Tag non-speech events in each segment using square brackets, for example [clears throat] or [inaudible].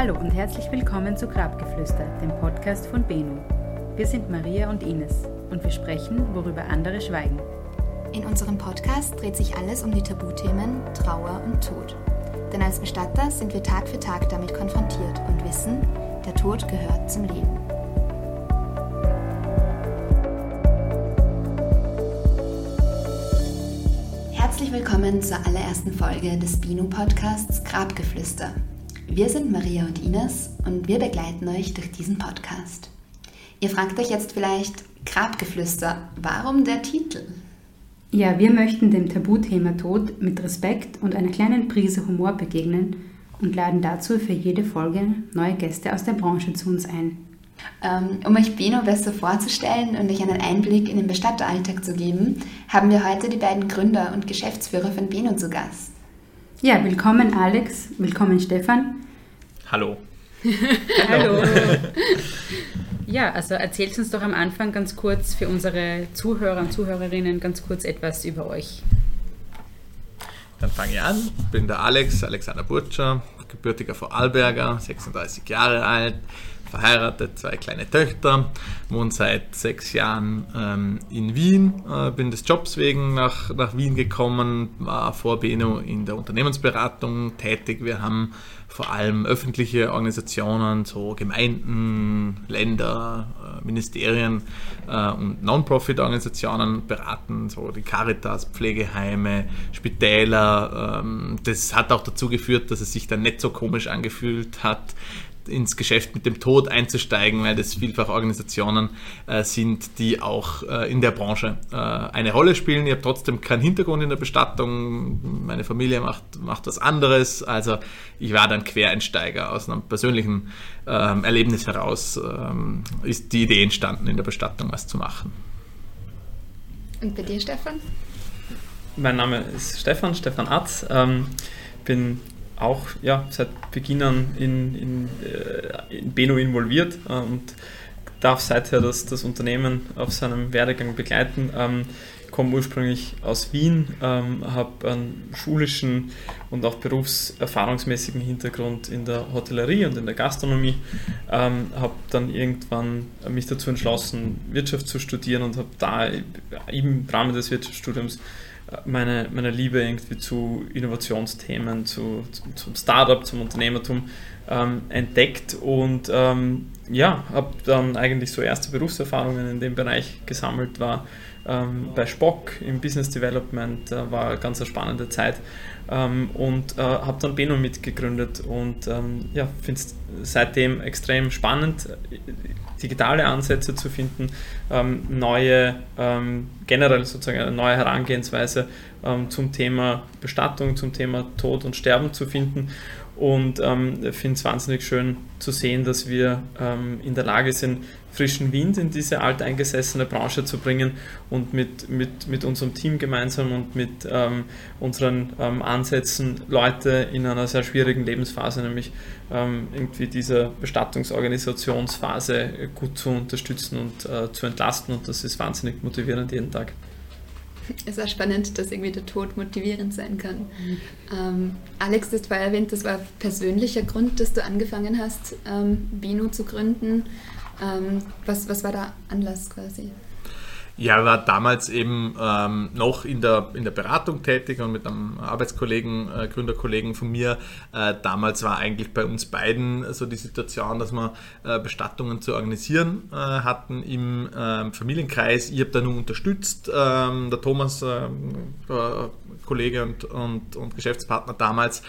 Hallo und herzlich willkommen zu Grabgeflüster, dem Podcast von Beno. Wir sind Maria und Ines und wir sprechen, worüber andere schweigen. In unserem Podcast dreht sich alles um die Tabuthemen Trauer und Tod. Denn als Bestatter sind wir Tag für Tag damit konfrontiert und wissen, der Tod gehört zum Leben. Herzlich willkommen zur allerersten Folge des Bino-Podcasts Grabgeflüster. Wir sind Maria und Ines und wir begleiten euch durch diesen Podcast. Ihr fragt euch jetzt vielleicht, Grabgeflüster, warum der Titel? Ja, wir möchten dem Tabuthema Tod mit Respekt und einer kleinen Prise Humor begegnen und laden dazu für jede Folge neue Gäste aus der Branche zu uns ein. Ähm, um euch Beno besser vorzustellen und euch einen Einblick in den Bestatteralltag zu geben, haben wir heute die beiden Gründer und Geschäftsführer von Beno zu Gast. Ja, willkommen Alex, willkommen Stefan. [laughs] Hallo. Hallo. [laughs] Ja, also erzählt uns doch am Anfang ganz kurz für unsere Zuhörer und Zuhörerinnen ganz kurz etwas über euch. Dann fange ich an. Ich bin der Alex, Alexander Burtscher, gebürtiger Vorarlberger, 36 Jahre alt, verheiratet, zwei kleine Töchter, wohne seit sechs Jahren ähm, in Wien, äh, bin des Jobs wegen nach, nach Wien gekommen, war vor Beno in der Unternehmensberatung tätig. Wir haben vor allem öffentliche Organisationen, so Gemeinden, Länder, äh, Ministerien äh, und Non-Profit-Organisationen beraten, so die Caritas, Pflegeheime, Spitäler. Ähm, das hat auch dazu geführt, dass es sich dann nicht so komisch angefühlt hat, ins Geschäft mit dem Tod einzusteigen, weil das vielfach Organisationen äh, sind, die auch äh, in der Branche äh, eine Rolle spielen. Ich habe trotzdem keinen Hintergrund in der Bestattung. Meine Familie macht, macht was anderes. Also ich war dann Quereinsteiger aus einem persönlichen ähm, Erlebnis heraus. Ähm, ist die Idee entstanden, in der Bestattung was zu machen. Und bei dir, Stefan? Mein Name ist Stefan, Stefan Atz. Ähm, bin auch ja, seit Beginn an in, in, äh, in Beno involviert äh, und darf seither das, das Unternehmen auf seinem Werdegang begleiten. Ähm, komme ursprünglich aus Wien, ähm, habe einen schulischen und auch berufserfahrungsmäßigen Hintergrund in der Hotellerie und in der Gastronomie, ähm, habe dann irgendwann mich dazu entschlossen, Wirtschaft zu studieren und habe da im Rahmen des Wirtschaftsstudiums meine, meine Liebe irgendwie zu Innovationsthemen, zu, zum, zum Startup, zum Unternehmertum ähm, entdeckt und ähm, ja, habe dann eigentlich so erste Berufserfahrungen in dem Bereich gesammelt, war ähm, bei Spock im Business Development, äh, war eine ganz spannende Zeit ähm, und äh, habe dann Beno mitgegründet und ähm, ja, finde es seitdem extrem spannend, digitale Ansätze zu finden, ähm, neue, ähm, generell sozusagen eine neue Herangehensweise ähm, zum Thema Bestattung, zum Thema Tod und Sterben zu finden. Und ähm, finde es wahnsinnig schön zu sehen, dass wir ähm, in der Lage sind, frischen Wind in diese alteingesessene Branche zu bringen und mit, mit, mit unserem Team gemeinsam und mit ähm, unseren ähm, Ansätzen Leute in einer sehr schwierigen Lebensphase, nämlich ähm, irgendwie dieser Bestattungsorganisationsphase gut zu unterstützen und äh, zu entlasten und das ist wahnsinnig motivierend jeden Tag. Es ist auch spannend, dass irgendwie der Tod motivierend sein kann. Mhm. Ähm, Alex, das war erwähnt, das war persönlicher Grund, dass du angefangen hast, ähm, Bino zu gründen. Ähm, was, was war der Anlass quasi? Ja, war damals eben ähm, noch in der, in der Beratung tätig und mit einem Arbeitskollegen, äh, Gründerkollegen von mir. Äh, damals war eigentlich bei uns beiden so die Situation, dass wir äh, Bestattungen zu organisieren äh, hatten im ähm, Familienkreis. Ich habe da nur unterstützt. Ähm, der Thomas, ähm, Kollege und, und, und Geschäftspartner damals,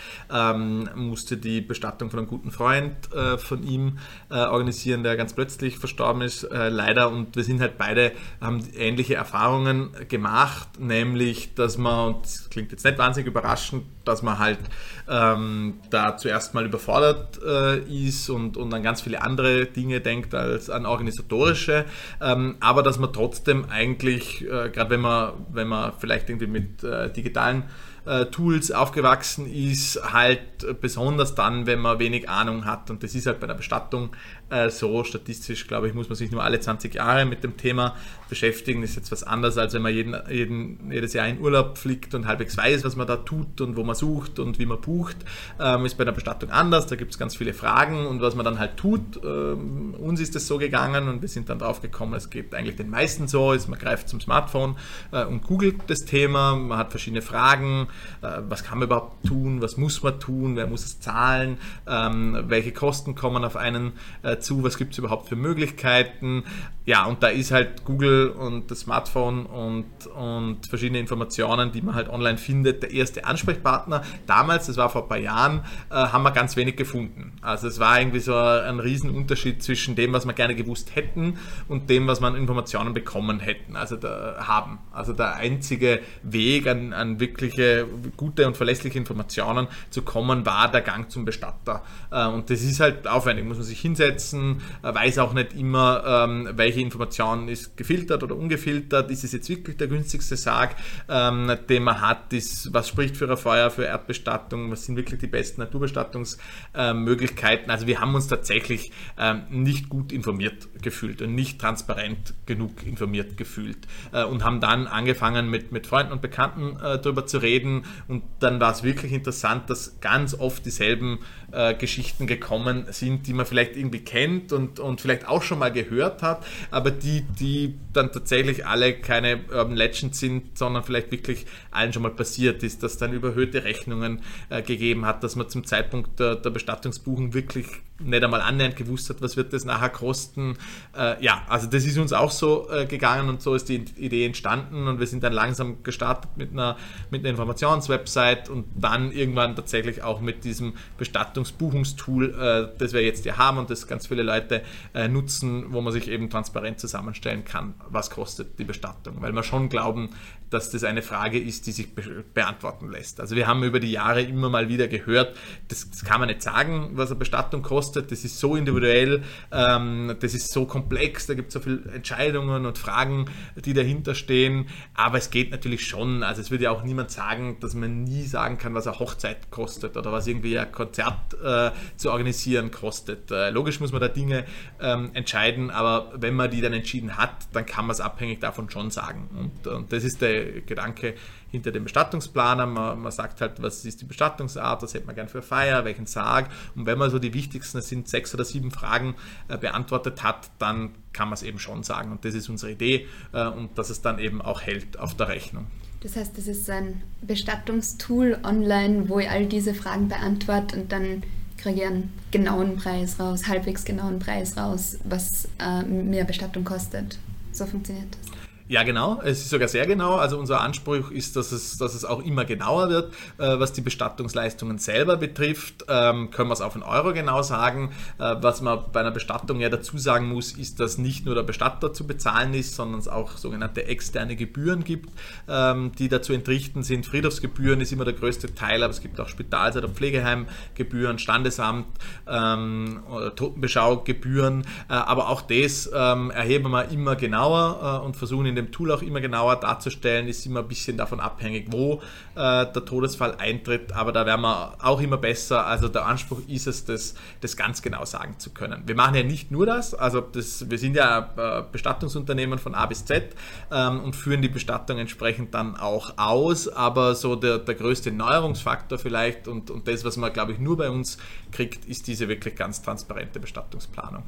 musste die Bestattung von einem guten Freund äh, von ihm äh, organisieren, der ganz plötzlich verstorben ist, leider. Und wir sind halt beide, haben ähnliche Erfahrungen gemacht, nämlich, dass man, und das klingt jetzt nicht wahnsinnig überraschend, dass man halt ähm, da zuerst mal überfordert äh, ist und, und an ganz viele andere Dinge denkt als an organisatorische, ähm, aber dass man trotzdem eigentlich, äh, gerade wenn man, wenn man vielleicht irgendwie mit äh, digitalen äh, Tools aufgewachsen ist, halt besonders dann, wenn man wenig Ahnung hat. Und das ist halt bei der Bestattung äh, so. Statistisch, glaube ich, muss man sich nur alle 20 Jahre mit dem Thema beschäftigen. Das ist jetzt was anderes, als wenn man jeden, jeden, jedes Jahr in Urlaub fliegt und halbwegs weiß, was man da tut und wo man sucht und wie man bucht. Ähm, ist bei der Bestattung anders. Da gibt es ganz viele Fragen und was man dann halt tut. Ähm, uns ist es so gegangen und wir sind dann drauf gekommen, es geht eigentlich den meisten so, ist, man greift zum Smartphone äh, und googelt das Thema. Man hat verschiedene Fragen. Äh, was kann man überhaupt tun? Was muss man tun? Wer muss es zahlen? Ähm, welche Kosten kommen auf einen äh, zu? Was gibt es überhaupt für Möglichkeiten? Ja, und da ist halt Google und das Smartphone und, und verschiedene Informationen, die man halt online findet, der erste Ansprechpartner. Damals, das war vor ein paar Jahren, äh, haben wir ganz wenig gefunden. Also es war irgendwie so ein Riesenunterschied zwischen dem, was wir gerne gewusst hätten und dem, was man Informationen bekommen hätten, also da, haben. Also der einzige Weg an, an wirkliche gute und verlässliche Informationen zu kommen, war der Gang zum Bestatter. Äh, und das ist halt aufwendig, muss man sich hinsetzen, äh, weiß auch nicht immer, ähm, welche Information ist gefiltert oder ungefiltert, ist es jetzt wirklich der günstigste Sarg, ähm, den man hat, ist, was spricht für ein Feuer, für Erdbestattung, was sind wirklich die besten Naturbestattungsmöglichkeiten. Also wir haben uns tatsächlich ähm, nicht gut informiert gefühlt und nicht transparent genug informiert gefühlt äh, und haben dann angefangen mit, mit Freunden und Bekannten darüber zu reden. Und dann war es wirklich interessant, dass ganz oft dieselben äh, Geschichten gekommen sind, die man vielleicht irgendwie kennt und, und vielleicht auch schon mal gehört hat, aber die, die dann tatsächlich alle keine Urban Legends sind, sondern vielleicht wirklich allen schon mal passiert ist, dass dann überhöhte Rechnungen äh, gegeben hat, dass man zum Zeitpunkt der, der Bestattungsbuchung wirklich nicht einmal annähernd gewusst hat, was wird das nachher kosten. Äh, ja, also das ist uns auch so äh, gegangen und so ist die Idee entstanden und wir sind dann langsam gestartet mit einer, mit einer Informationswebsite und dann irgendwann tatsächlich auch mit diesem Bestattungsbuchungstool, äh, das wir jetzt hier haben und das ganz viele Leute äh, nutzen, wo man sich eben transparent zusammenstellen kann, was kostet die Bestattung, weil wir schon glauben, dass das eine Frage ist, die sich be beantworten lässt. Also wir haben über die Jahre immer mal wieder gehört, das, das kann man nicht sagen, was eine Bestattung kostet, das ist so individuell, ähm, das ist so komplex, da gibt es so viele Entscheidungen und Fragen, die dahinter stehen. Aber es geht natürlich schon. Also es würde ja auch niemand sagen, dass man nie sagen kann, was eine Hochzeit kostet oder was irgendwie ein Konzert äh, zu organisieren kostet. Äh, logisch muss man da Dinge ähm, entscheiden, aber wenn man die dann entschieden hat, dann kann man es abhängig davon schon sagen. Und, und das ist der Gedanke hinter dem Bestattungsplaner. Man, man, sagt halt, was ist die Bestattungsart, was hätte man gern für Feier, welchen Sarg. Und wenn man so die wichtigsten, das sind sechs oder sieben Fragen äh, beantwortet hat, dann kann man es eben schon sagen. Und das ist unsere Idee äh, und dass es dann eben auch hält auf der Rechnung. Das heißt, das ist ein Bestattungstool online, wo ich all diese Fragen beantworte und dann kriege ich einen genauen Preis raus, halbwegs genauen Preis raus, was äh, mehr Bestattung kostet. So funktioniert das. Ja, genau. Es ist sogar sehr genau. Also unser Anspruch ist, dass es, dass es auch immer genauer wird, äh, was die Bestattungsleistungen selber betrifft. Ähm, können wir es auf einen Euro genau sagen. Äh, was man bei einer Bestattung ja dazu sagen muss, ist, dass nicht nur der Bestatter zu bezahlen ist, sondern es auch sogenannte externe Gebühren gibt, ähm, die dazu entrichten sind. Friedhofsgebühren ist immer der größte Teil, aber es gibt auch Spital- oder Pflegeheimgebühren, Standesamt, ähm, Totenbeschaugebühren. Äh, aber auch das ähm, erheben wir immer genauer äh, und versuchen in den dem Tool auch immer genauer darzustellen, ist immer ein bisschen davon abhängig, wo äh, der Todesfall eintritt, aber da werden wir auch immer besser. Also der Anspruch ist es, das, das ganz genau sagen zu können. Wir machen ja nicht nur das, also das, wir sind ja äh, Bestattungsunternehmen von A bis Z ähm, und führen die Bestattung entsprechend dann auch aus, aber so der, der größte Neuerungsfaktor vielleicht und, und das, was man, glaube ich, nur bei uns kriegt, ist diese wirklich ganz transparente Bestattungsplanung.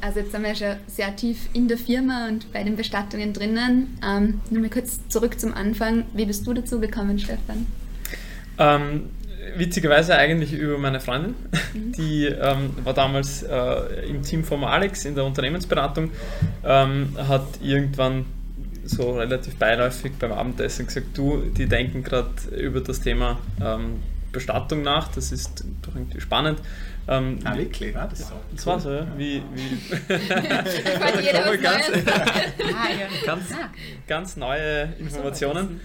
Also jetzt sind wir schon sehr tief in der Firma und bei den Bestattungen drinnen. Ähm, nur mal kurz zurück zum Anfang. Wie bist du dazu gekommen, Stefan? Ähm, witzigerweise eigentlich über meine Freundin. Mhm. Die ähm, war damals äh, im Team von Alex in der Unternehmensberatung, ähm, hat irgendwann so relativ beiläufig beim Abendessen gesagt, du, die denken gerade über das Thema ähm, Bestattung nach, das ist doch irgendwie spannend. Ähm, ah, wirklich? Ja, das, so das war so, ja. Wie, wie [laughs] ganz, [laughs] ganz, ganz neue Informationen.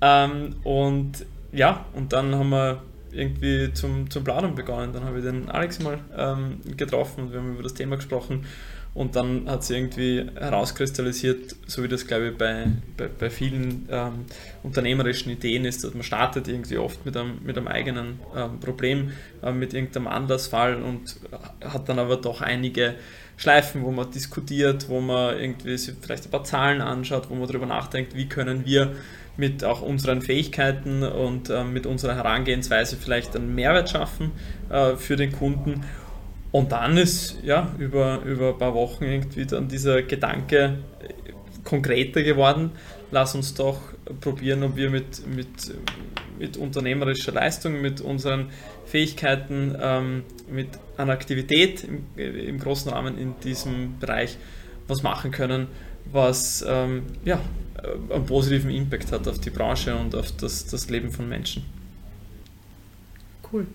ähm, und ja, und dann haben wir irgendwie zum, zum Planen begonnen. Dann habe ich den Alex mal ähm, getroffen und wir haben über das Thema gesprochen. Und dann hat sich irgendwie herauskristallisiert, so wie das glaube ich bei, bei, bei vielen ähm, unternehmerischen Ideen ist, dass man startet irgendwie oft mit einem, mit einem eigenen ähm, Problem, äh, mit irgendeinem Anlassfall und hat dann aber doch einige Schleifen, wo man diskutiert, wo man irgendwie vielleicht ein paar Zahlen anschaut, wo man darüber nachdenkt, wie können wir mit auch unseren Fähigkeiten und äh, mit unserer Herangehensweise vielleicht einen Mehrwert schaffen äh, für den Kunden. Und dann ist ja über, über ein paar Wochen irgendwie dann dieser Gedanke konkreter geworden. Lass uns doch probieren, ob wir mit, mit, mit unternehmerischer Leistung, mit unseren Fähigkeiten, ähm, mit einer Aktivität im, im, großen Rahmen in diesem Bereich was machen können, was ähm, ja, einen positiven Impact hat auf die Branche und auf das, das Leben von Menschen. Cool.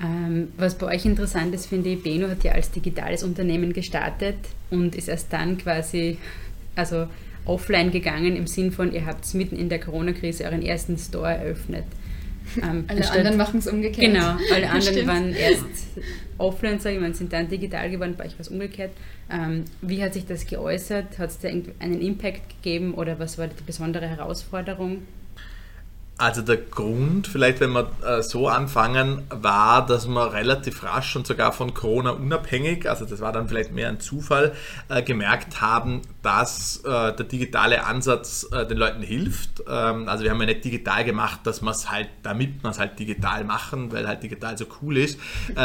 Ähm, was bei euch interessant ist, finde ich, Beno hat ja als digitales Unternehmen gestartet und ist erst dann quasi also offline gegangen im Sinn von, ihr habt mitten in der Corona-Krise euren ersten Store eröffnet. [laughs] Ähm, alle anderen machen es umgekehrt. Genau, alle [laughs] anderen waren erst offline, sage ich mal, sind dann digital geworden, bei euch war es umgekehrt. Ähm, wie hat sich das geäußert? Hat es da einen Impact gegeben oder was war die besondere Herausforderung? Also der Grund, vielleicht wenn wir äh, so anfangen, war, dass wir relativ rasch und sogar von Corona unabhängig, also das war dann vielleicht mehr ein Zufall, äh, gemerkt haben, dass äh, der digitale Ansatz den Leuten hilft. Ähm, also wir haben ja nicht digital gemacht, dass man es halt, damit man es halt digital machen, weil halt digital so cool ist,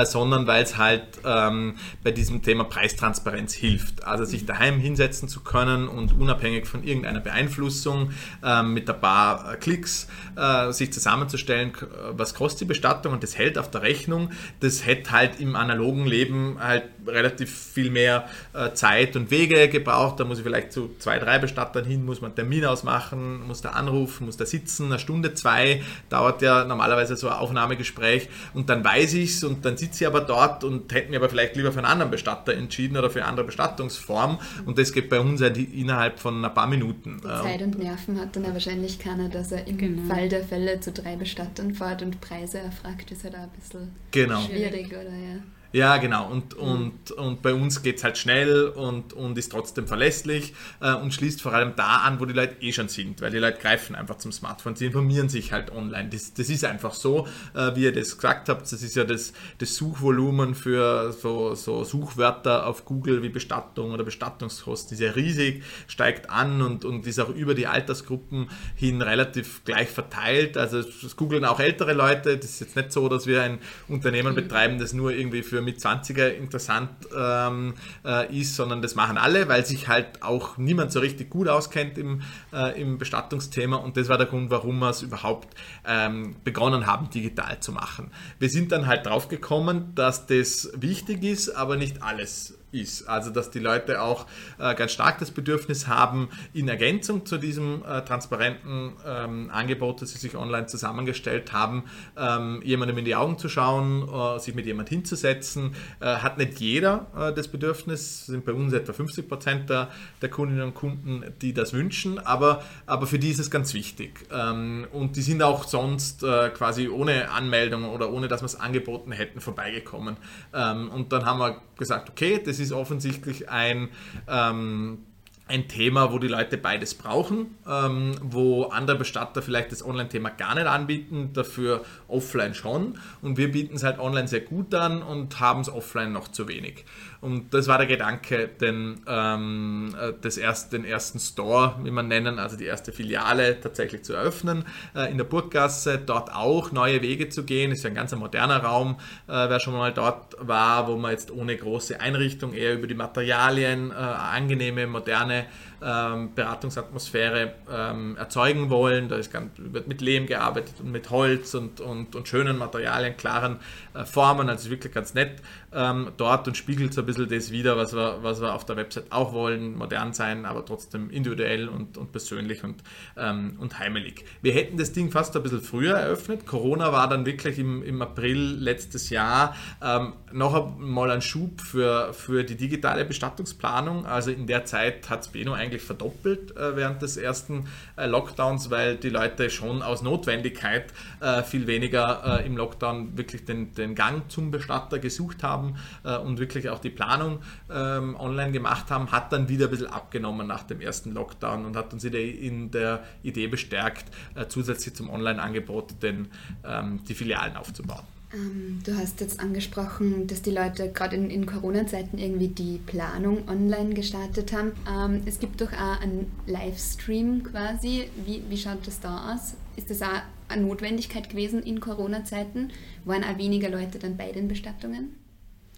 sondern weil es halt ähm, bei diesem Thema Preistransparenz hilft. Also sich daheim hinsetzen zu können und unabhängig von irgendeiner Beeinflussung ähm, mit ein paar Klicks äh, sich zusammenzustellen, was kostet die Bestattung und das hält auf der Rechnung. Das hätte halt im analogen Leben halt relativ viel mehr äh, Zeit und Wege gebraucht. Da muss ich vielleicht zu zwei, drei Bestattern hin, muss man einen Termin ausmachen, muss da anrufen, muss da sitzen, eine Stunde, zwei, dauert ja normalerweise so ein Aufnahmegespräch und dann weiß ich es und dann sitze ich aber dort und hätte mir aber vielleicht lieber für einen anderen Bestatter entschieden oder für eine andere Bestattungsform und das geht bei uns halt innerhalb von ein paar Minuten. Die Zeit und Nerven hat dann ja wahrscheinlich keiner, dass er im genau. Fall der Fälle zu drei Bestattern fährt und Preise erfragt, ist halt auch ein bisschen genau. schwierig, oder ja. Ja, genau. Und, mhm. und, und bei uns geht es halt schnell und, und ist trotzdem verlässlich äh, und schließt vor allem da an, wo die Leute eh schon sind, weil die Leute greifen einfach zum Smartphone, sie informieren sich halt online. Das, das ist einfach so, äh, wie ihr das gesagt habt, das ist ja das, das Suchvolumen für so, so Suchwörter auf Google wie Bestattung oder Bestattungskosten ist ja riesig, steigt an und, und ist auch über die Altersgruppen hin relativ gleich verteilt. Also es googeln auch ältere Leute, das ist jetzt nicht so, dass wir ein Unternehmen mhm. betreiben, das nur irgendwie für mit 20er interessant ähm, äh, ist, sondern das machen alle, weil sich halt auch niemand so richtig gut auskennt im, äh, im Bestattungsthema und das war der Grund, warum wir es überhaupt ähm, begonnen haben, digital zu machen. Wir sind dann halt drauf gekommen, dass das wichtig ist, aber nicht alles ist. Also dass die Leute auch äh, ganz stark das Bedürfnis haben, in Ergänzung zu diesem äh, transparenten ähm, Angebot, das sie sich online zusammengestellt haben, ähm, jemandem in die Augen zu schauen, äh, sich mit jemand hinzusetzen. Äh, hat nicht jeder äh, das Bedürfnis, sind bei uns etwa 50 Prozent der, der, Kundinnen und Kunden, die das wünschen, aber, aber für die ist es ganz wichtig. Ähm, und die sind auch sonst äh, quasi ohne Anmeldung oder ohne dass wir es angeboten hätten, vorbeigekommen. Ähm, und dann haben wir gesagt, okay, das ist offensichtlich ein ähm, ein Thema, wo die Leute beides brauchen, ähm, wo andere Bestatter vielleicht das Online-Thema gar nicht anbieten, dafür offline schon. Und wir bieten es halt online sehr gut an und haben es offline noch zu wenig. Und das war der Gedanke, den, ähm, äh, das erst, den ersten Store, wie man nennen, also die erste Filiale tatsächlich zu eröffnen äh, in der Burggasse, dort auch neue Wege zu gehen. Ist ja ein ganz moderner Raum, äh, wer schon mal dort war, wo man jetzt ohne große Einrichtung eher über die Materialien äh, angenehme, moderne ähm, Beratungsatmosphäre ähm, erzeugen wollen. Da ist ganz, wird mit Lehm gearbeitet und mit Holz und, und, und schönen Materialien, klaren äh, Formen. Also wirklich ganz nett ähm, dort und spiegelt so bisschen das wieder, was wir, was wir auf der Website auch wollen. Modern sein, aber trotzdem individuell und, und persönlich und, ähm, und heimelig. Wir hätten das Ding fast ein bisschen früher eröffnet. Corona war dann wirklich im, im April letztes Jahr ähm, noch einmal ein Schub für, für die digitale Bestattungsplanung. Also in der Zeit hat hat Beno eigentlich verdoppelt äh, während des ersten äh, Lockdowns, weil die Leute schon aus Notwendigkeit äh, viel weniger äh, im Lockdown wirklich den, den Gang zum Bestatter gesucht haben äh, und wirklich auch die Planung ähm, online gemacht haben, hat dann wieder ein bisschen abgenommen nach dem ersten Lockdown und hat uns wieder in der Idee bestärkt, äh, zusätzlich zum Online-Angebot ähm, die Filialen aufzubauen. Ähm, du hast jetzt angesprochen, dass die Leute gerade in, in Corona-Zeiten irgendwie die Planung online gestartet haben. Ähm, es gibt doch auch einen Livestream quasi. Wie, wie schaut das da aus? Ist das auch eine Notwendigkeit gewesen in Corona-Zeiten? Waren auch weniger Leute dann bei den Bestattungen?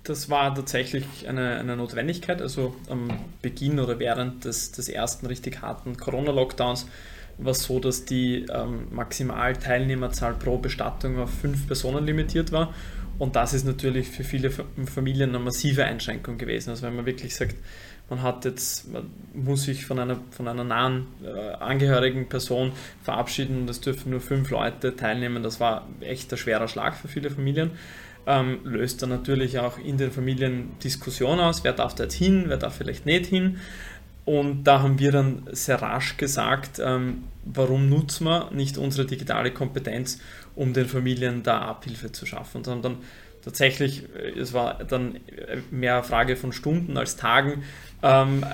Das war tatsächlich eine, eine Notwendigkeit. Also am Beginn oder während des, des ersten richtig harten Corona-Lockdowns war es so, dass die ähm, Maximalteilnehmerzahl pro Bestattung auf fünf Personen limitiert war. Und das ist natürlich für viele Familien eine massive Einschränkung gewesen. Also wenn man wirklich sagt, man hat jetzt, man muss sich von einer, von einer nahen äh, angehörigen Person verabschieden und es dürfen nur fünf Leute teilnehmen, das war echt ein schwerer Schlag für viele Familien. Ähm, löst dann natürlich auch in den Familien Diskussion aus, wer darf da jetzt hin, wer darf vielleicht nicht hin. Und da haben wir dann sehr rasch gesagt, ähm, warum nutzen wir nicht unsere digitale Kompetenz, um den Familien da Abhilfe zu schaffen. Dann tatsächlich, äh, es war dann mehr eine Frage von Stunden als Tagen, ähm,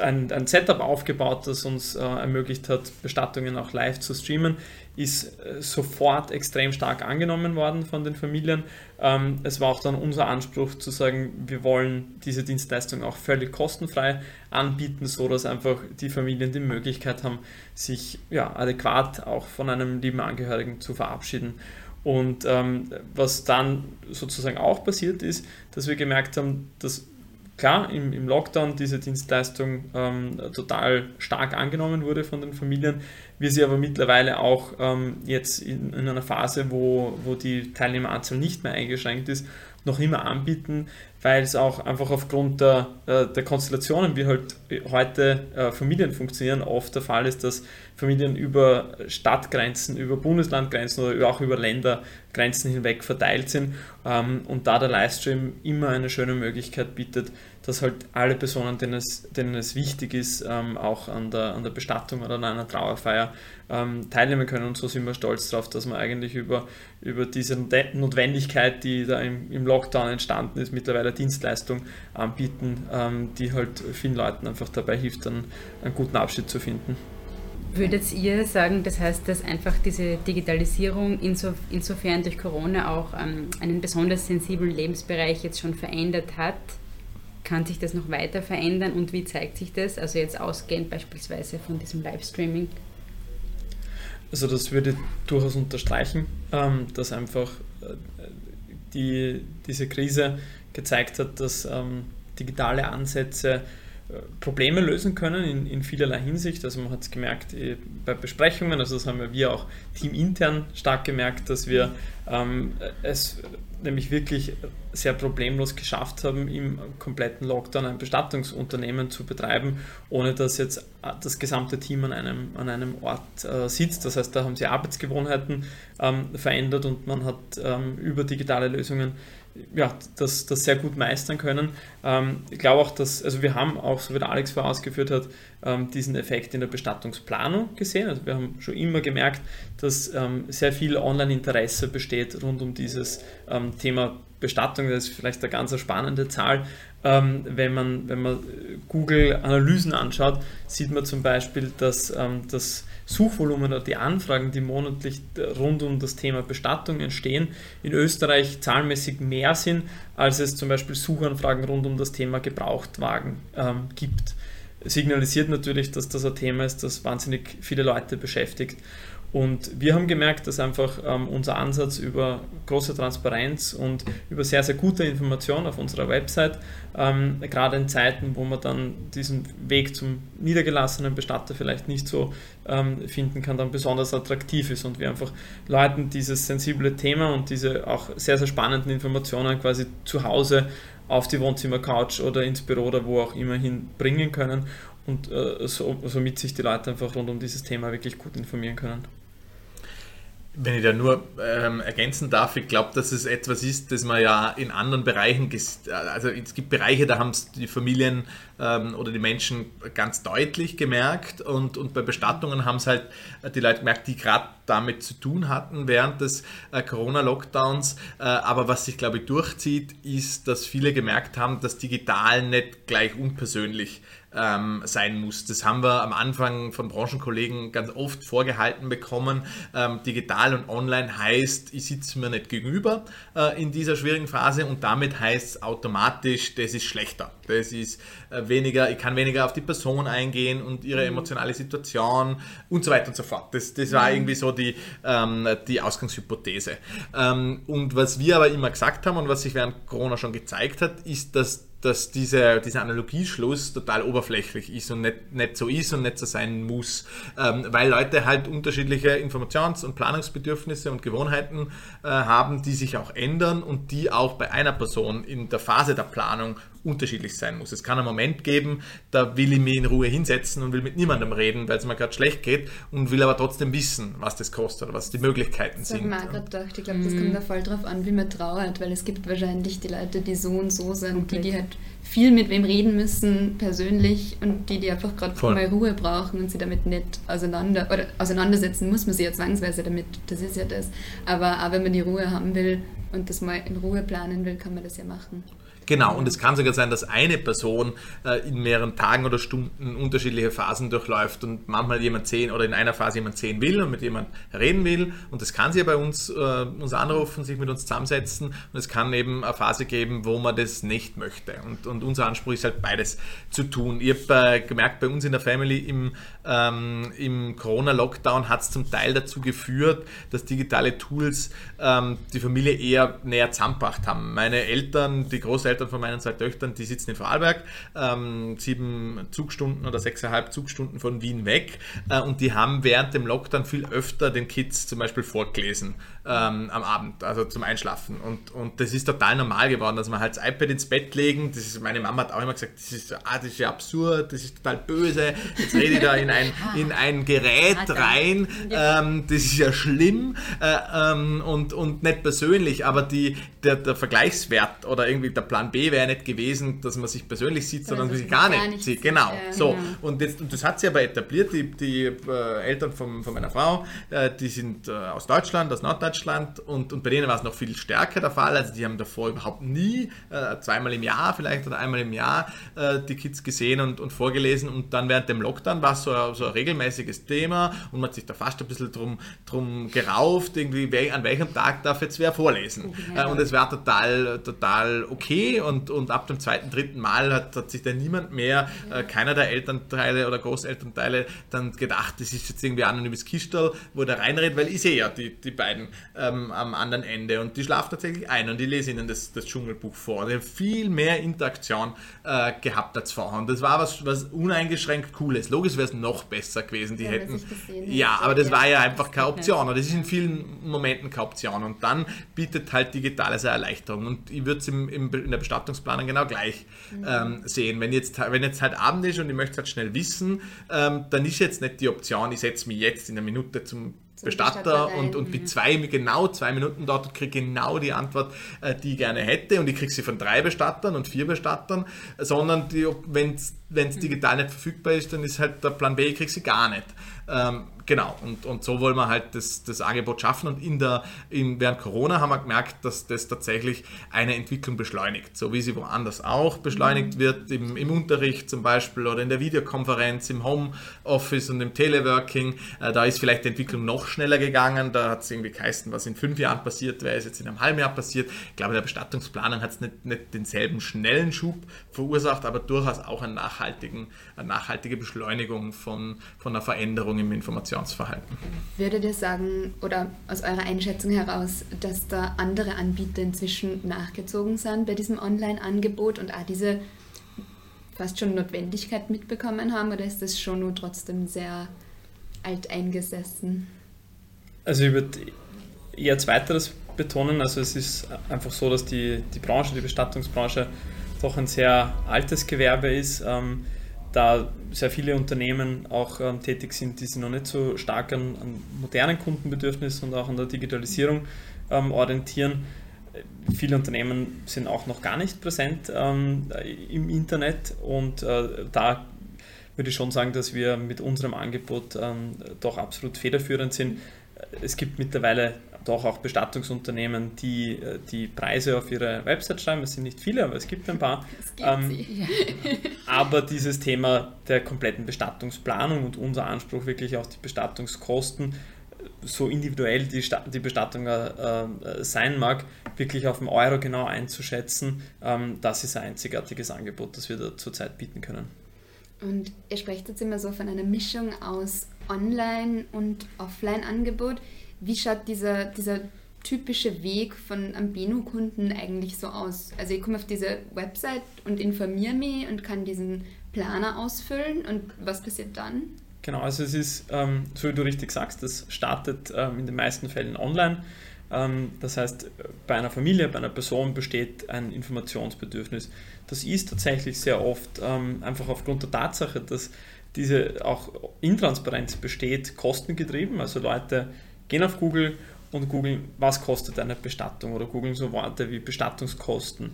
ein, ein, Setup aufgebaut, das uns äh, ermöglicht hat, Bestattungen auch live zu streamen, ist äh, sofort extrem stark angenommen worden von den Familien. Ähm, es war auch dann unser Anspruch zu sagen, wir wollen diese Dienstleistung auch völlig kostenfrei anbieten, so dass einfach die Familien die Möglichkeit haben, sich ja, adäquat auch von einem lieben Angehörigen zu verabschieden. Und ähm, was dann sozusagen auch passiert ist, dass wir gemerkt haben, dass klar im, im Lockdown diese Dienstleistung ähm, total stark angenommen wurde von den Familien, wir sie aber mittlerweile auch ähm, jetzt in, in, einer Phase, wo, wo die Teilnehmeranzahl nicht mehr eingeschränkt ist, noch immer anbieten, weil es auch einfach aufgrund der, äh, der Konstellationen, wie halt heute äh, Familien funktionieren, oft der Fall ist, dass Familien über Stadtgrenzen, über Bundeslandgrenzen oder auch über Ländergrenzen hinweg verteilt sind ähm, und da der Livestream immer eine schöne Möglichkeit bietet, dass halt alle Personen, denen es, denen es wichtig ist, ähm, auch an der, an der Bestattung oder an einer Trauerfeier ähm, teilnehmen können. Und so sind wir stolz darauf, dass wir eigentlich über, über diese Notwendigkeit, die da im, im Lockdown entstanden ist, mittlerweile Dienstleistung anbieten, ähm, die halt vielen Leuten einfach dabei hilft, dann einen guten Abschied zu finden. Würdet ihr sagen, das heißt, dass einfach diese Digitalisierung inso, insofern durch Corona auch ähm, einen besonders sensiblen Lebensbereich jetzt schon verändert hat? Kann sich das noch weiter verändern und wie zeigt sich das? Also jetzt ausgehend beispielsweise von diesem Livestreaming. Also das würde ich durchaus unterstreichen, ähm, dass einfach äh, die, diese Krise gezeigt hat, dass ähm, digitale Ansätze Probleme lösen können in, in vielerlei Hinsicht. Also man hat es gemerkt eh, bei Besprechungen, also das haben wir auch teamintern stark gemerkt, dass wir ähm, es nämlich wirklich sehr problemlos geschafft haben, im kompletten Lockdown ein Bestattungsunternehmen zu betreiben, ohne dass jetzt das gesamte Team an einem, an einem Ort äh, sitzt. Das heißt, da haben sie Arbeitsgewohnheiten ähm, verändert und man hat ähm, über digitale Lösungen ja, das, das sehr gut meistern können. Ähm, ich glaube auch, dass, also wir haben auch, so wie der Alex vorher ausgeführt hat, ähm, diesen Effekt in der Bestattungsplanung gesehen. Also wir haben schon immer gemerkt, dass ähm, sehr viel Online-Interesse besteht rund um dieses ähm, Thema Bestattung. Das ist vielleicht eine ganz spannende Zahl. Ähm, wenn, man, wenn man Google-Analysen anschaut, sieht man zum Beispiel, dass ähm, das Suchvolumen oder die Anfragen, die monatlich rund um das Thema Bestattung entstehen, in Österreich zahlenmäßig mehr sind, als es zum Beispiel Suchanfragen rund um das Thema Gebrauchtwagen ähm, gibt. Signalisiert natürlich, dass das ein Thema ist, das wahnsinnig viele Leute beschäftigt. Und wir haben gemerkt, dass einfach ähm, unser Ansatz über große Transparenz und über sehr, sehr gute Information auf unserer Website, ähm, gerade in Zeiten, wo man dann diesen Weg zum niedergelassenen Bestatter vielleicht nicht so ähm, finden kann, dann besonders attraktiv ist und wir einfach Leuten dieses sensible Thema und diese auch sehr, sehr spannenden Informationen quasi zu Hause auf die Wohnzimmercouch oder ins Büro oder wo auch immer hin bringen können und äh, so, somit sich die Leute einfach rund um dieses Thema wirklich gut informieren können. Wenn ich da nur ähm, ergänzen darf, ich glaube, dass es etwas ist, das man ja in anderen Bereichen, also es gibt Bereiche, da haben es die Familien ähm, oder die Menschen ganz deutlich gemerkt und, und bei Bestattungen haben es halt die Leute gemerkt, die gerade damit zu tun hatten während des äh, Corona-Lockdowns. Äh, aber was sich, glaube ich, durchzieht, ist, dass viele gemerkt haben, dass digital nicht gleich unpersönlich ähm, sein muss. Das haben wir am Anfang von Branchenkollegen ganz oft vorgehalten bekommen. Ähm, digital und online heißt, ich sitze mir nicht gegenüber äh, in dieser schwierigen Phase und damit heißt es automatisch, das ist schlechter. Das ist äh, weniger, ich kann weniger auf die Person eingehen und ihre mhm. emotionale Situation und so weiter und so fort. Das, das war mhm. irgendwie so die, ähm, die Ausgangshypothese. Ähm, und was wir aber immer gesagt haben und was sich während Corona schon gezeigt hat, ist, dass dass diese, dieser Analogieschluss total oberflächlich ist und nicht, nicht so ist und nicht so sein muss, ähm, weil Leute halt unterschiedliche Informations- und Planungsbedürfnisse und Gewohnheiten äh, haben, die sich auch ändern und die auch bei einer Person in der Phase der Planung unterschiedlich sein muss. Es kann einen Moment geben, da will ich mich in Ruhe hinsetzen und will mit niemandem reden, weil es mir gerade schlecht geht und will aber trotzdem wissen, was das kostet oder was die Möglichkeiten das sind. Ich habe gedacht, ich glaube, das kommt da voll drauf an, wie man trauert, weil es gibt wahrscheinlich die Leute, die so und so sind, okay. die, die halt viel mit wem reden müssen, persönlich, und die, die einfach gerade mal Ruhe brauchen und sie damit nicht auseinander oder auseinandersetzen muss man sie ja zwangsweise damit, das ist ja das. Aber auch wenn man die Ruhe haben will und das mal in Ruhe planen will, kann man das ja machen. Genau, und es kann sogar sein, dass eine Person äh, in mehreren Tagen oder Stunden unterschiedliche Phasen durchläuft und manchmal jemand sehen oder in einer Phase jemand sehen will und mit jemand reden will. Und das kann sie ja bei uns, äh, uns anrufen, sich mit uns zusammensetzen. Und es kann eben eine Phase geben, wo man das nicht möchte. Und, und unser Anspruch ist halt beides zu tun. Ich habe äh, gemerkt, bei uns in der Family im, ähm, im Corona-Lockdown hat es zum Teil dazu geführt, dass digitale Tools ähm, die Familie eher näher zusammengebracht haben. Meine Eltern, die Großeltern, Eltern von meinen zwei Töchtern, die sitzen in Vorarlberg, ähm, sieben Zugstunden oder sechseinhalb Zugstunden von Wien weg äh, und die haben während dem Lockdown viel öfter den Kids zum Beispiel vorgelesen ähm, am Abend, also zum Einschlafen und, und das ist total normal geworden, dass man halt das iPad ins Bett legen, das ist, meine Mama hat auch immer gesagt, das ist, ah, das ist ja absurd, das ist total böse, jetzt rede ich da in ein, [laughs] in ein Gerät rein, ähm, das ist ja schlimm äh, ähm, und, und nicht persönlich, aber die, der, der Vergleichswert oder irgendwie der Plan B wäre nicht gewesen, dass man sich persönlich sieht, sondern dass man sich gar, gar nicht sieht. Genau. Ja, so. Ja. Und, jetzt, und das hat sich aber etabliert. Die, die äh, Eltern von, von meiner Frau, äh, die sind äh, aus Deutschland, aus Norddeutschland und, und bei denen war es noch viel stärker der Fall. Also die haben davor überhaupt nie, äh, zweimal im Jahr vielleicht oder einmal im Jahr, äh, die Kids gesehen und, und vorgelesen. Und dann während dem Lockdown war es so, so ein regelmäßiges Thema und man hat sich da fast ein bisschen drum, drum gerauft, irgendwie, an welchem Tag darf jetzt wer vorlesen. Ja. Äh, und es war total, total okay und, und ab dem zweiten, dritten Mal hat, hat sich dann niemand mehr, äh, keiner der Elternteile oder Großelternteile, dann gedacht, das ist jetzt irgendwie anonymes Kistel, wo der reinredet, weil ich sehe ja die, die beiden ähm, am anderen Ende und die schlafen tatsächlich ein und ich lese ihnen das, das Dschungelbuch vor. Und ich habe viel mehr Interaktion äh, gehabt als vorher und das war was, was uneingeschränkt Cooles. Logisch wäre es noch besser gewesen, die ja, hätten. Ja, aber das war ja einfach keine Option und das ist in vielen Momenten keine Option und dann bietet halt digitales eine Erleichterung und ich würde es in der Bestattungsplanung genau gleich ähm, sehen. Wenn jetzt, wenn jetzt halt Abend ist und ich möchte es halt schnell wissen, ähm, dann ist jetzt nicht die Option, ich setze mich jetzt in einer Minute zum Bestatter, Bestatter und, und bin zwei, genau zwei Minuten dort und kriege genau die Antwort, äh, die ich gerne hätte. Und ich kriege sie von drei Bestattern und vier Bestattern, sondern wenn es mhm. digital nicht verfügbar ist, dann ist halt der Plan B, ich kriege sie gar nicht. Ähm, genau, und, und so wollen wir halt das, das Angebot schaffen. Und in der, in, während Corona haben wir gemerkt, dass das tatsächlich eine Entwicklung beschleunigt, so wie sie woanders auch beschleunigt mhm. wird, im, im Unterricht zum Beispiel oder in der Videokonferenz, im Homeoffice und im Teleworking. Äh, da ist vielleicht die Entwicklung noch schneller gegangen. Da hat es irgendwie geheißen, was in fünf Jahren passiert wäre, ist jetzt in einem halben Jahr passiert. Ich glaube, der Bestattungsplanung hat es nicht, nicht denselben schnellen Schub verursacht, aber durchaus auch einen nachhaltigen, eine nachhaltige Beschleunigung von, von einer Veränderung im Informationsverhalten. Würdet ihr sagen, oder aus eurer Einschätzung heraus, dass da andere Anbieter inzwischen nachgezogen sind bei diesem Online-Angebot und auch diese fast schon Notwendigkeit mitbekommen haben, oder ist das schon nur trotzdem sehr alteingesessen? Also ich würde eher zweiteres betonen. Also es ist einfach so, dass die, die Branche, die Bestattungsbranche doch ein sehr altes Gewerbe ist. Ähm, da sehr viele Unternehmen auch ähm, tätig sind, die sich noch nicht so stark an, an modernen Kundenbedürfnissen und auch an der Digitalisierung ähm, orientieren. Viele Unternehmen sind auch noch gar nicht präsent ähm, im Internet und äh, da würde ich schon sagen, dass wir mit unserem Angebot ähm, doch absolut federführend sind. Es gibt mittlerweile doch auch Bestattungsunternehmen, die äh, die Preise auf ihre Website schreiben. Es sind nicht viele, aber es gibt ein paar. Gibt ähm, [laughs] aber dieses Thema der kompletten Bestattungsplanung und unser Anspruch wirklich auch die Bestattungskosten, so individuell die, die Bestattung äh, äh, sein mag, wirklich auf den Euro genau einzuschätzen, ähm, das ist ein einzigartiges Angebot, das wir da zurzeit bieten können. Und ihr sprecht jetzt immer so von einer Mischung aus Online- und Offline-Angebot. Wie schaut dieser, dieser typische Weg von einem Beno-Kunden eigentlich so aus? Also ich komme auf diese Website und informiere mich und kann diesen Planer ausfüllen und was passiert dann? Genau, also es ist, ähm, so wie du richtig sagst, das startet ähm, in den meisten Fällen online. Ähm, das heißt, bei einer Familie, bei einer Person besteht ein Informationsbedürfnis. Das ist tatsächlich sehr oft ähm, einfach aufgrund der Tatsache, dass diese auch Intransparenz besteht, kostengetrieben. Also Leute gehen auf Google und googeln, was kostet eine Bestattung oder googeln so Worte wie Bestattungskosten.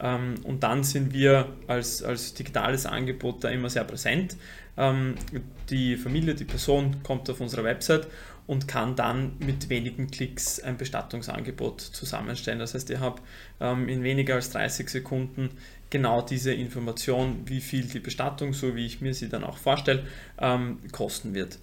Ähm, und dann sind wir als, als digitales Angebot da immer sehr präsent. Ähm, die Familie, die Person kommt auf unsere Website und kann dann mit wenigen Klicks ein Bestattungsangebot zusammenstellen. Das heißt, ihr habt ähm, in weniger als 30 Sekunden genau diese Information, wie viel die Bestattung, so wie ich mir sie dann auch vorstelle, kosten wird.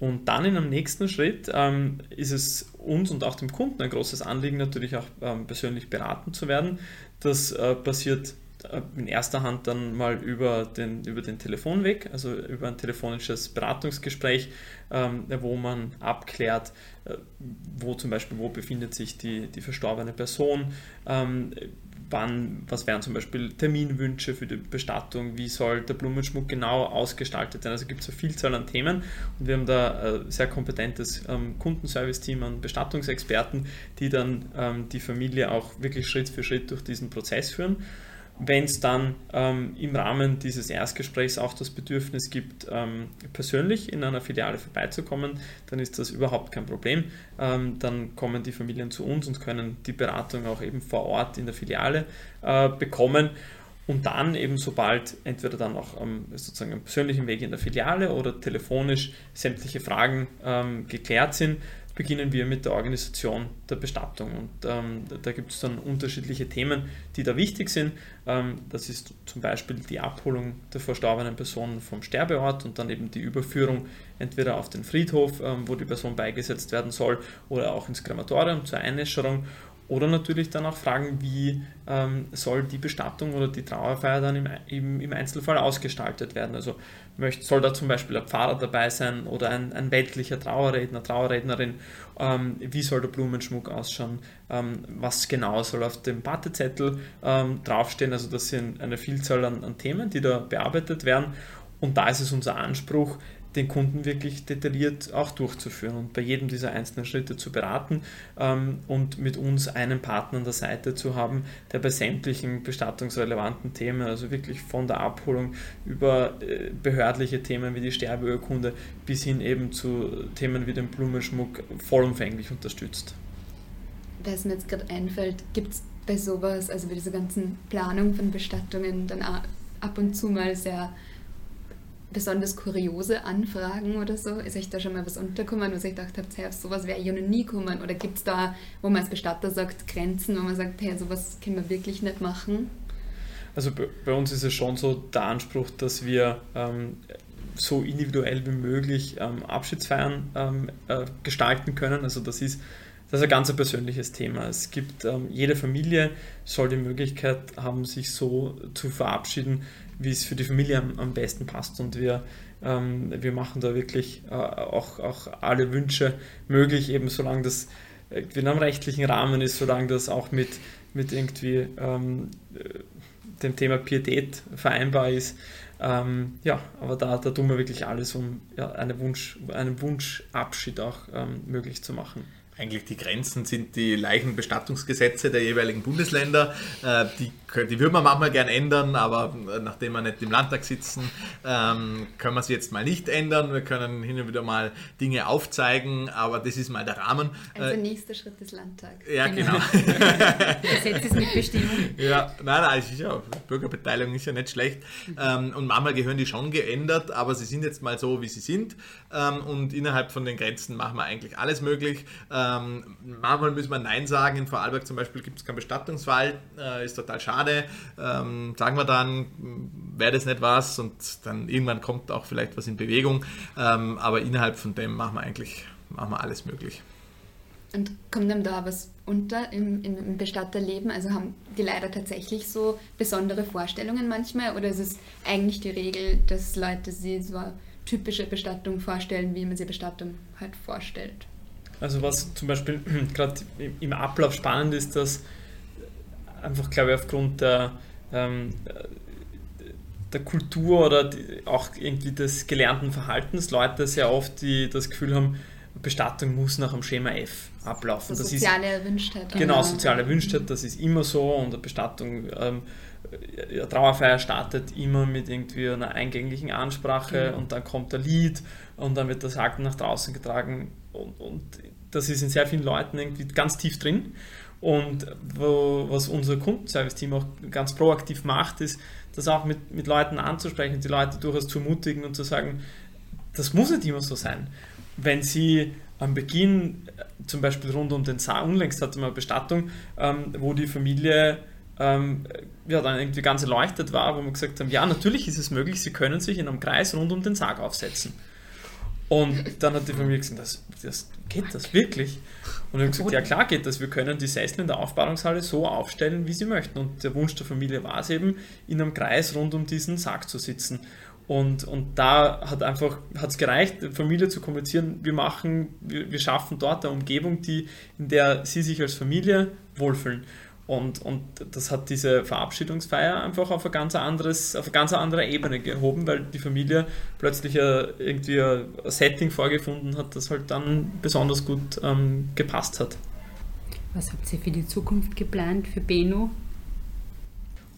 Und dann in einem nächsten Schritt ähm, ist es uns und auch dem Kunden ein großes Anliegen, natürlich auch ähm, persönlich beraten zu werden. Das äh, passiert äh, in erster Hand dann mal über den, über den Telefonweg, also über ein telefonisches Beratungsgespräch, ähm, wo man abklärt, äh, wo zum Beispiel, wo befindet sich die, die verstorbene Person, ähm, wann, was wären zum Beispiel Terminwünsche für die Bestattung, wie soll der Blumenschmuck genau ausgestaltet sein. Also gibt es eine Vielzahl an Themen und wir haben da ein äh, sehr kompetentes ähm, Kundenservice-Team an Bestattungsexperten, die dann ähm, die Familie auch wirklich Schritt für Schritt durch diesen Prozess führen. Wenn es dann ähm, im Rahmen dieses Erstgesprächs auch das Bedürfnis gibt, ähm, persönlich in einer Filiale vorbeizukommen, dann ist das überhaupt kein Problem. Ähm, dann kommen die Familien zu uns und können die Beratung auch eben vor Ort in der Filiale äh, bekommen. Und dann eben sobald entweder dann auch ähm, sozusagen am persönlichen Weg in der Filiale oder telefonisch sämtliche Fragen ähm, geklärt sind, beginnen wir mit der Organisation der Bestattung. Und ähm, da gibt es dann unterschiedliche Themen, die da wichtig sind. Ähm, das ist zum Beispiel die Abholung der verstorbenen Person vom Sterbeort und dann eben die Überführung entweder auf den Friedhof, ähm, wo die Person beigesetzt werden soll, oder auch ins Krematorium zur Einäscherung oder natürlich dann auch fragen, wie ähm, soll die Bestattung oder die Trauerfeier dann im, im, im Einzelfall ausgestaltet werden. Also möchte, soll da zum Beispiel ein Pfarrer dabei sein oder ein, ein weltlicher Trauerredner, Trauerrednerin. Ähm, wie soll der Blumenschmuck ausschauen? Ähm, was genau soll auf dem Wartezettel ähm, draufstehen? Also das sind eine Vielzahl an, an Themen, die da bearbeitet werden. Und da ist es unser Anspruch, den Kunden wirklich detailliert auch durchzuführen und bei jedem dieser einzelnen Schritte zu beraten ähm, und mit uns einen Partner an der Seite zu haben, der bei sämtlichen bestattungsrelevanten Themen, also wirklich von der Abholung über äh, behördliche Themen wie die Sterbeurkunde bis hin eben zu Themen wie dem Blumenschmuck vollumfänglich unterstützt. Was mir jetzt gerade einfällt, gibt es bei sowas, also bei dieser ganzen Planung von Bestattungen, dann ab und zu mal sehr besonders kuriose Anfragen oder so? Ist euch da schon mal was untergekommen, was ich gedacht hey, auf sowas wäre ja noch nie gekommen? Oder gibt es da, wo man als Bestatter sagt, Grenzen, wo man sagt, hey, sowas können wir wirklich nicht machen? Also bei uns ist es schon so der Anspruch, dass wir ähm, so individuell wie möglich ähm, Abschiedsfeiern ähm, äh, gestalten können. Also das ist das ist ein ganz persönliches Thema. Es gibt, ähm, jede Familie soll die Möglichkeit haben, sich so zu verabschieden, wie es für die Familie am, am besten passt. Und wir, ähm, wir machen da wirklich äh, auch, auch alle Wünsche möglich, eben solange das in einem rechtlichen Rahmen ist, solange das auch mit, mit irgendwie ähm, dem Thema Pietät vereinbar ist. Ähm, ja, aber da, da tun wir wirklich alles, um ja, eine Wunsch, einen Wunschabschied auch ähm, möglich zu machen. Eigentlich die Grenzen sind die Leichenbestattungsgesetze der jeweiligen Bundesländer. Äh, die, die würde man manchmal gern ändern, aber nachdem wir nicht im Landtag sitzen, ähm, können wir sie jetzt mal nicht ändern. Wir können hin und wieder mal Dinge aufzeigen, aber das ist mal der Rahmen. Also nächster Schritt des Landtags. Ja, genau. [laughs] Gesetz ist mit Bestimmung. Ja, nein, nein, ist ja, Bürgerbeteiligung ist ja nicht schlecht. Ähm, und manchmal gehören die schon geändert, aber sie sind jetzt mal so, wie sie sind. Ähm, und innerhalb von den Grenzen machen wir eigentlich alles möglich. Ähm, manchmal müssen wir Nein sagen. In Vorarlberg zum Beispiel gibt es keinen Bestattungsfall, äh, ist total schade. Ähm, sagen wir dann, wäre das nicht was und dann irgendwann kommt auch vielleicht was in Bewegung. Ähm, aber innerhalb von dem machen wir eigentlich machen wir alles möglich. Und kommt einem da was unter im, im Bestatterleben? Also haben die leider tatsächlich so besondere Vorstellungen manchmal? Oder ist es eigentlich die Regel, dass Leute sich so eine typische Bestattung vorstellen, wie man sich Bestattung halt vorstellt? Also was zum Beispiel [clears throat] gerade im Ablauf spannend ist, dass einfach, glaube ich, aufgrund der, ähm, der Kultur oder die, auch irgendwie des gelernten Verhaltens Leute sehr oft die, das Gefühl haben, Bestattung muss nach dem Schema F ablaufen. So soziale ist, Erwünschtheit. Genau, soziale Erwünschtheit, das ist immer so und eine Bestattung, ähm, eine Trauerfeier startet immer mit irgendwie einer eingänglichen Ansprache mhm. und dann kommt der Lied und dann wird das Haken nach draußen getragen und, und das ist in sehr vielen Leuten irgendwie ganz tief drin. Und wo, was unser Kundenservice-Team auch ganz proaktiv macht, ist, das auch mit, mit Leuten anzusprechen, die Leute durchaus zu ermutigen und zu sagen, das muss nicht immer so sein. Wenn sie am Beginn, äh, zum Beispiel rund um den Sarg, unlängst hatte man eine Bestattung, ähm, wo die Familie ähm, ja, dann irgendwie ganz erleuchtet war, wo wir gesagt haben, ja, natürlich ist es möglich, sie können sich in einem Kreis rund um den Sarg aufsetzen. Und dann hat die Familie gesagt, das, das geht das wirklich? Und ich habe gesagt, ja klar geht das, wir können die Sessel in der Aufbahrungshalle so aufstellen, wie sie möchten. Und der Wunsch der Familie war es eben, in einem Kreis rund um diesen Sarg zu sitzen. Und, und da hat einfach hat's gereicht, der Familie zu kommunizieren, wir machen, wir, wir schaffen dort eine Umgebung, die, in der sie sich als Familie wohlfühlen. Und, und das hat diese Verabschiedungsfeier einfach auf, ein ganz anderes, auf eine ganz andere Ebene gehoben, weil die Familie plötzlich irgendwie ein Setting vorgefunden hat, das halt dann besonders gut ähm, gepasst hat. Was habt ihr für die Zukunft geplant für Beno?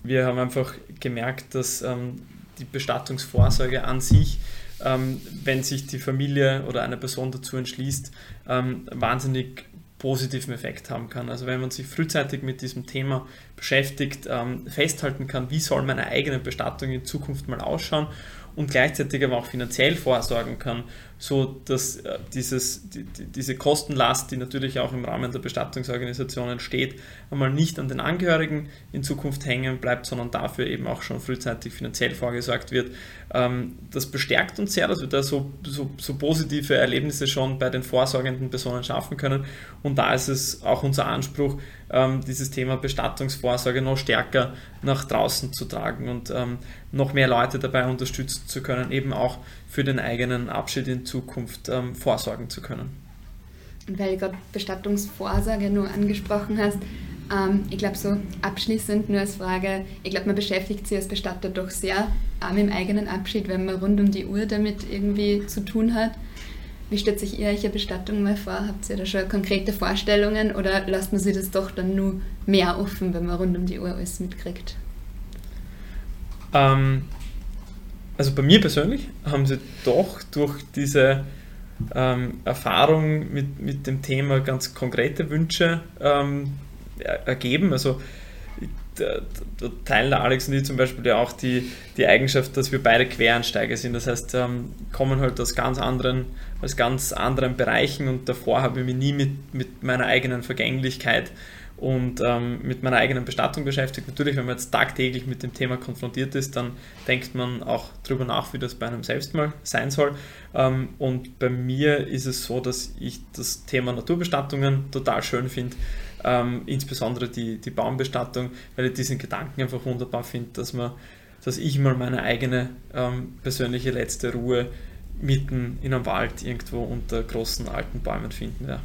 Wir haben einfach gemerkt, dass ähm, die Bestattungsvorsorge an sich, ähm, wenn sich die Familie oder eine Person dazu entschließt, ähm, wahnsinnig positiven Effekt haben kann. Also wenn man sich frühzeitig mit diesem Thema beschäftigt, ähm, festhalten kann, wie soll meine eigene Bestattung in Zukunft mal ausschauen und gleichzeitig aber auch finanziell vorsorgen kann, so dass äh, dieses, die, die, diese Kostenlast, die natürlich auch im Rahmen der Bestattungsorganisation entsteht, einmal nicht an den Angehörigen in Zukunft hängen bleibt, sondern dafür eben auch schon frühzeitig finanziell vorgesorgt wird. Ähm, das bestärkt uns sehr, dass wir da so, so, so positive Erlebnisse schon bei den vorsorgenden Personen schaffen können. Und da ist es auch unser Anspruch, ähm, dieses Thema Bestattungsvorsorge noch stärker nach draußen zu tragen und ähm, noch mehr Leute dabei unterstützen zu können, eben auch für den eigenen Abschied in Zukunft ähm, vorsorgen zu können. Und weil du gerade Bestattungsvorsorge nur angesprochen hast, ähm, ich glaube so abschließend nur als Frage, ich glaube man beschäftigt sich als Bestatter doch sehr ähm, im eigenen Abschied, wenn man rund um die Uhr damit irgendwie zu tun hat. Wie stellt sich ihr euch eine Bestattung mal vor? Habt ihr da schon konkrete Vorstellungen oder lasst man sich das doch dann nur mehr offen, wenn man rund um die Uhr alles mitkriegt? Ähm, also bei mir persönlich haben sie doch durch diese ähm, Erfahrung mit, mit dem Thema ganz konkrete Wünsche ähm, ergeben. Also der, der teilen der Alex und ich zum Beispiel ja auch die, die Eigenschaft, dass wir beide Quereinsteiger sind. Das heißt, ähm, kommen halt aus ganz anderen, aus ganz anderen Bereichen und davor habe ich mich nie mit, mit meiner eigenen Vergänglichkeit und ähm, mit meiner eigenen Bestattung beschäftigt. Natürlich, wenn man jetzt tagtäglich mit dem Thema konfrontiert ist, dann denkt man auch darüber nach, wie das bei einem selbst mal sein soll. Ähm, und bei mir ist es so, dass ich das Thema Naturbestattungen total schön finde, ähm, insbesondere die, die Baumbestattung, weil ich diesen Gedanken einfach wunderbar finde, dass dass ich mal meine eigene ähm, persönliche letzte Ruhe mitten in einem Wald irgendwo unter großen alten Bäumen finden werde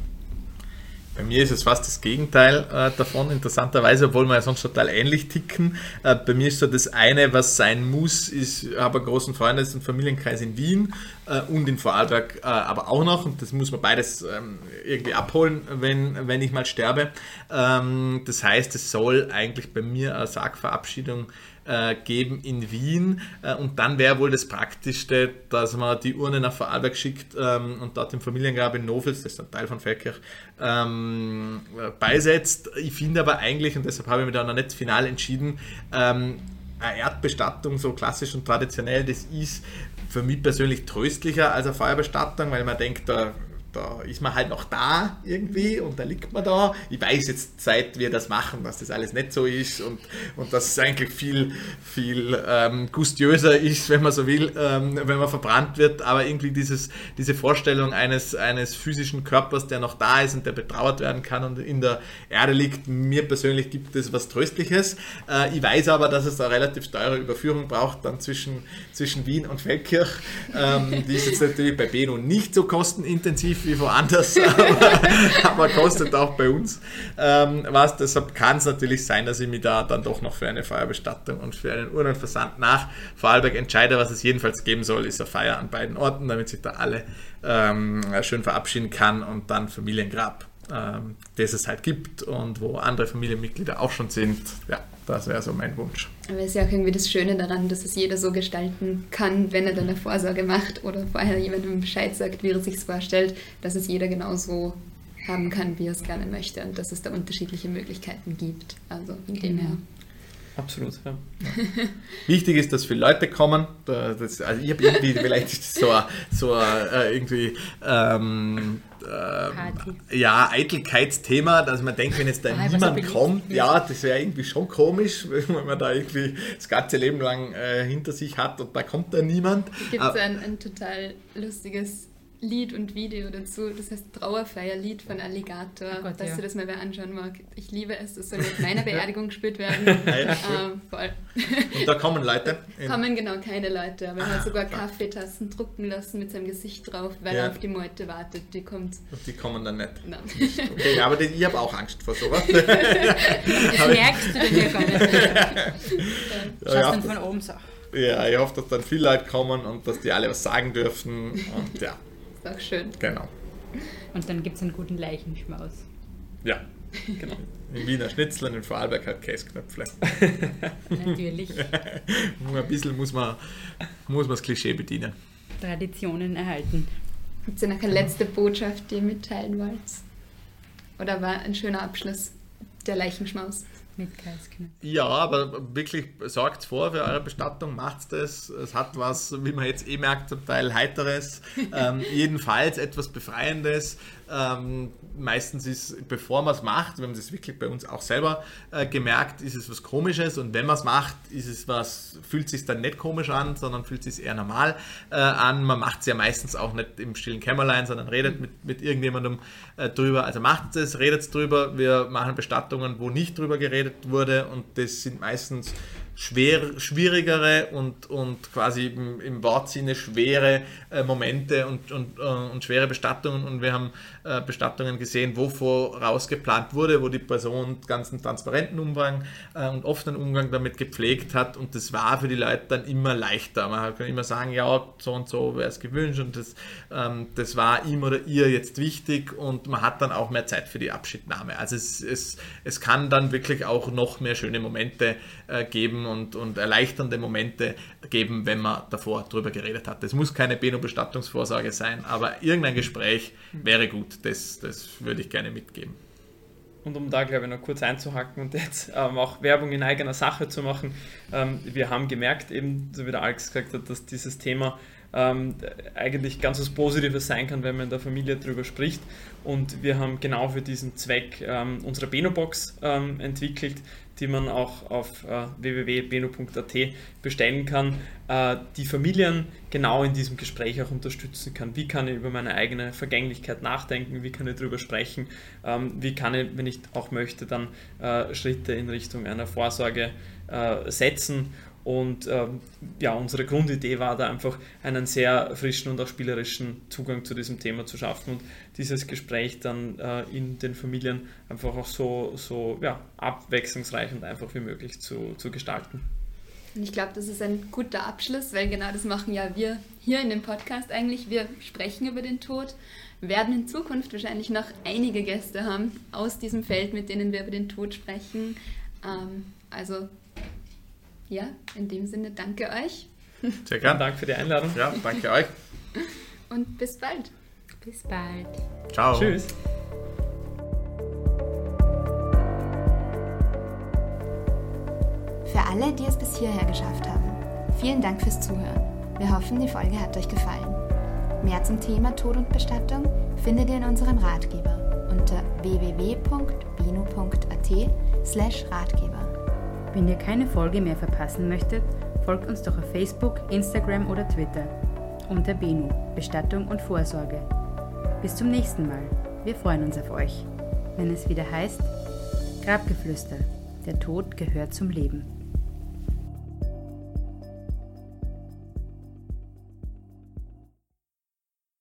Bei mir ist es fast das Gegenteil äh, davon, interessanterweise, obwohl wir ja sonst total ähnlich ticken. Äh, bei mir ist so das eine, was sein muss, ich habe einen großen Freundes- und Familienkreis in Wien äh, und in Vorarlberg äh, aber auch noch und das muss man beides ähm, irgendwie abholen, wenn, wenn ich mal sterbe. Ähm, das heißt, es soll eigentlich bei mir eine Sargverabschiedung äh, geben in Wien. Äh, und dann wäre wohl das Praktischste, dass man die Urne nach Vorarlberg schickt ähm, und dort im Familiengrab in Novels, das ist ein Teil von Feldkirch, ähm, beisetzt. Ich finde aber eigentlich, und deshalb habe ich mich da noch nicht final entschieden, ähm, eine Erdbestattung, so klassisch und traditionell, das ist für mich persönlich tröstlicher als eine Feuerbestattung, weil man denkt, da da ist man halt noch da irgendwie und da liegt man da. Ich weiß jetzt, seit wir das machen, dass das alles nicht so ist und, und dass es eigentlich viel, viel ähm, gustiöser ist, wenn man so will, ähm, wenn man verbrannt wird. Aber irgendwie dieses, diese Vorstellung eines, eines physischen Körpers, der noch da ist und der betrauert werden kann und in der Erde liegt, mir persönlich gibt es was Tröstliches. Äh, ich weiß aber, dass es da relativ teure Überführung braucht, dann zwischen, zwischen Wien und Feldkirch. Ähm, die ist jetzt natürlich bei Beno nicht so kostenintensiv wie woanders, [laughs] aber, aber, kostet auch bei uns ähm, was. Deshalb kann es natürlich sein, dass ich mich da dann doch noch für eine Feuerbestattung und für einen Urnenversand nach Vorarlberg entscheide. Was es jedenfalls geben soll, ist eine Feier an beiden Orten, damit sich da alle ähm, schön verabschieden kann und dann Familiengrab, ähm, das es halt gibt und wo andere Familienmitglieder auch schon sind. Ja, das wäre so mein Wunsch. Aber es ist ja auch irgendwie das Schöne daran, dass es jeder so gestalten kann, wenn er dann eine Vorsorge macht oder vorher jemandem Bescheid sagt, wie er sich vorstellt, dass es jeder genauso haben kann, wie er es gerne möchte und dass es da unterschiedliche Möglichkeiten gibt. Also von dem genau. her. Absolut, ja. [laughs] Wichtig ist, dass viele Leute kommen. Das, also ich habe irgendwie [laughs] vielleicht so, so äh, irgendwie ähm, äh, ja, Eitelkeitsthema, dass man denkt, wenn jetzt da ah, niemand kommt, ja, das wäre irgendwie schon komisch, [laughs] wenn man da irgendwie das ganze Leben lang äh, hinter sich hat und da kommt da niemand. Gibt es ein, ein total lustiges Lied und Video dazu. Das heißt Trauerfeierlied von Alligator, oh Gott, falls ja. du das mal wer anschauen mag. Ich liebe es, das soll mit [laughs] meiner Beerdigung gespielt werden. [laughs] ja, ähm, voll. Und da kommen Leute? kommen genau keine Leute, aber er hat ah, sogar Kaffeetassen drucken lassen mit seinem Gesicht drauf, weil ja. er auf die Meute wartet. Die kommt. Und die kommen dann nicht. Nein. Okay, aber die, ich habe auch Angst vor sowas. [laughs] das merkst du dir gar nicht. Schaust dann von oben so. Ja, ich hoffe, dass dann viele Leute kommen und dass die alle was sagen dürfen. Und ja. Ist auch schön. Genau. Und dann gibt es einen guten Leichenschmaus. Ja, genau. In Wiener Schnitzel und in Vorarlberg hat Käsknöpfle. Natürlich. [laughs] Ein bisschen muss man, muss man das Klischee bedienen. Traditionen erhalten. Habt ihr noch eine letzte Botschaft, die ihr mitteilen wollt? Oder war ein schöner Abschluss der Leichenschmaus? Mit Kreisknöpfen. Ja, aber wirklich sorgt vor für eure Bestattung, macht das. Es hat was, wie man jetzt eh merkt, zum Teil Heiteres, [laughs] ähm, jedenfalls etwas Befreiendes. Ähm, meistens ist, bevor man es macht, wir haben das wirklich bei uns auch selber äh, gemerkt, ist es was Komisches und wenn man es macht, ist es was, fühlt sich dann nicht komisch an, sondern fühlt sich eher normal äh, an. Man macht es ja meistens auch nicht im stillen Kämmerlein, sondern redet mit, mit irgendjemandem äh, drüber. Also macht es, redet drüber. Wir machen Bestattungen, wo nicht drüber geredet wurde und das sind meistens schwer, schwierigere und, und quasi im, im Wortsinne schwere äh, Momente und, und, äh, und schwere Bestattungen. Und wir haben äh, Bestattungen gesehen, wo voraus geplant wurde, wo die Person ganz einen transparenten Umgang äh, und offenen Umgang damit gepflegt hat. Und das war für die Leute dann immer leichter. Man kann immer sagen, ja, so und so wäre es gewünscht und das, ähm, das war ihm oder ihr jetzt wichtig und man hat dann auch mehr Zeit für die Abschiednahme. Also es, es, es kann dann wirklich auch noch mehr schöne Momente äh, geben und, und erleichternde Momente geben, wenn man davor drüber geredet hat. Das muss keine Beno-Bestattungsvorsorge sein, aber irgendein Gespräch wäre gut. Das, das würde ich gerne mitgeben. Und um da, glaube ich, noch kurz einzuhacken und jetzt ähm, auch Werbung in eigener Sache zu machen, ähm, wir haben gemerkt, eben, so wie der Alex gesagt hat, dass dieses Thema ähm, eigentlich ganz was Positives sein kann, wenn man in der Familie darüber spricht. Und wir haben genau für diesen Zweck ähm, unsere Beno-Box ähm, entwickelt, die man auch auf äh, www.beno.at bestellen kann, äh, die Familien genau in diesem Gespräch auch unterstützen kann. Wie kann ich über meine eigene Vergänglichkeit nachdenken? Wie kann ich darüber sprechen? Ähm, wie kann ich, wenn ich auch möchte, dann äh, Schritte in Richtung einer Vorsorge äh, setzen? Und ähm, ja, unsere Grundidee war da einfach einen sehr frischen und auch spielerischen Zugang zu diesem Thema zu schaffen und dieses Gespräch dann äh, in den Familien einfach auch so, so ja, abwechslungsreich und einfach wie möglich zu, zu gestalten. Und ich glaube, das ist ein guter Abschluss, weil genau das machen ja wir hier in dem Podcast eigentlich. Wir sprechen über den Tod, werden in Zukunft wahrscheinlich noch einige Gäste haben aus diesem Feld, mit denen wir über den Tod sprechen. Ähm, also ja, in dem Sinne danke euch. Sehr gerne. Danke für die Einladung. Ja, danke euch. [laughs] Und bis bald. Bis bald. Ciao. Tschüss. Für alle, die es bis hierher geschafft haben, vielen Dank fürs Zuhören. Wir hoffen, die Folge hat euch gefallen. Mehr zum Thema Tod und Bestattung findet ihr in unserem Ratgeber unter www.bino.at slash Ratgeber. Wenn ihr keine Folge mehr verpassen möchtet, folgt uns doch auf Facebook, Instagram oder Twitter unter Benu, Bestattung und Vorsorge. Bis zum nächsten Mal. Wir freuen uns auf euch, wenn es wieder heißt Grabgeflüster. Der Tod gehört zum Leben.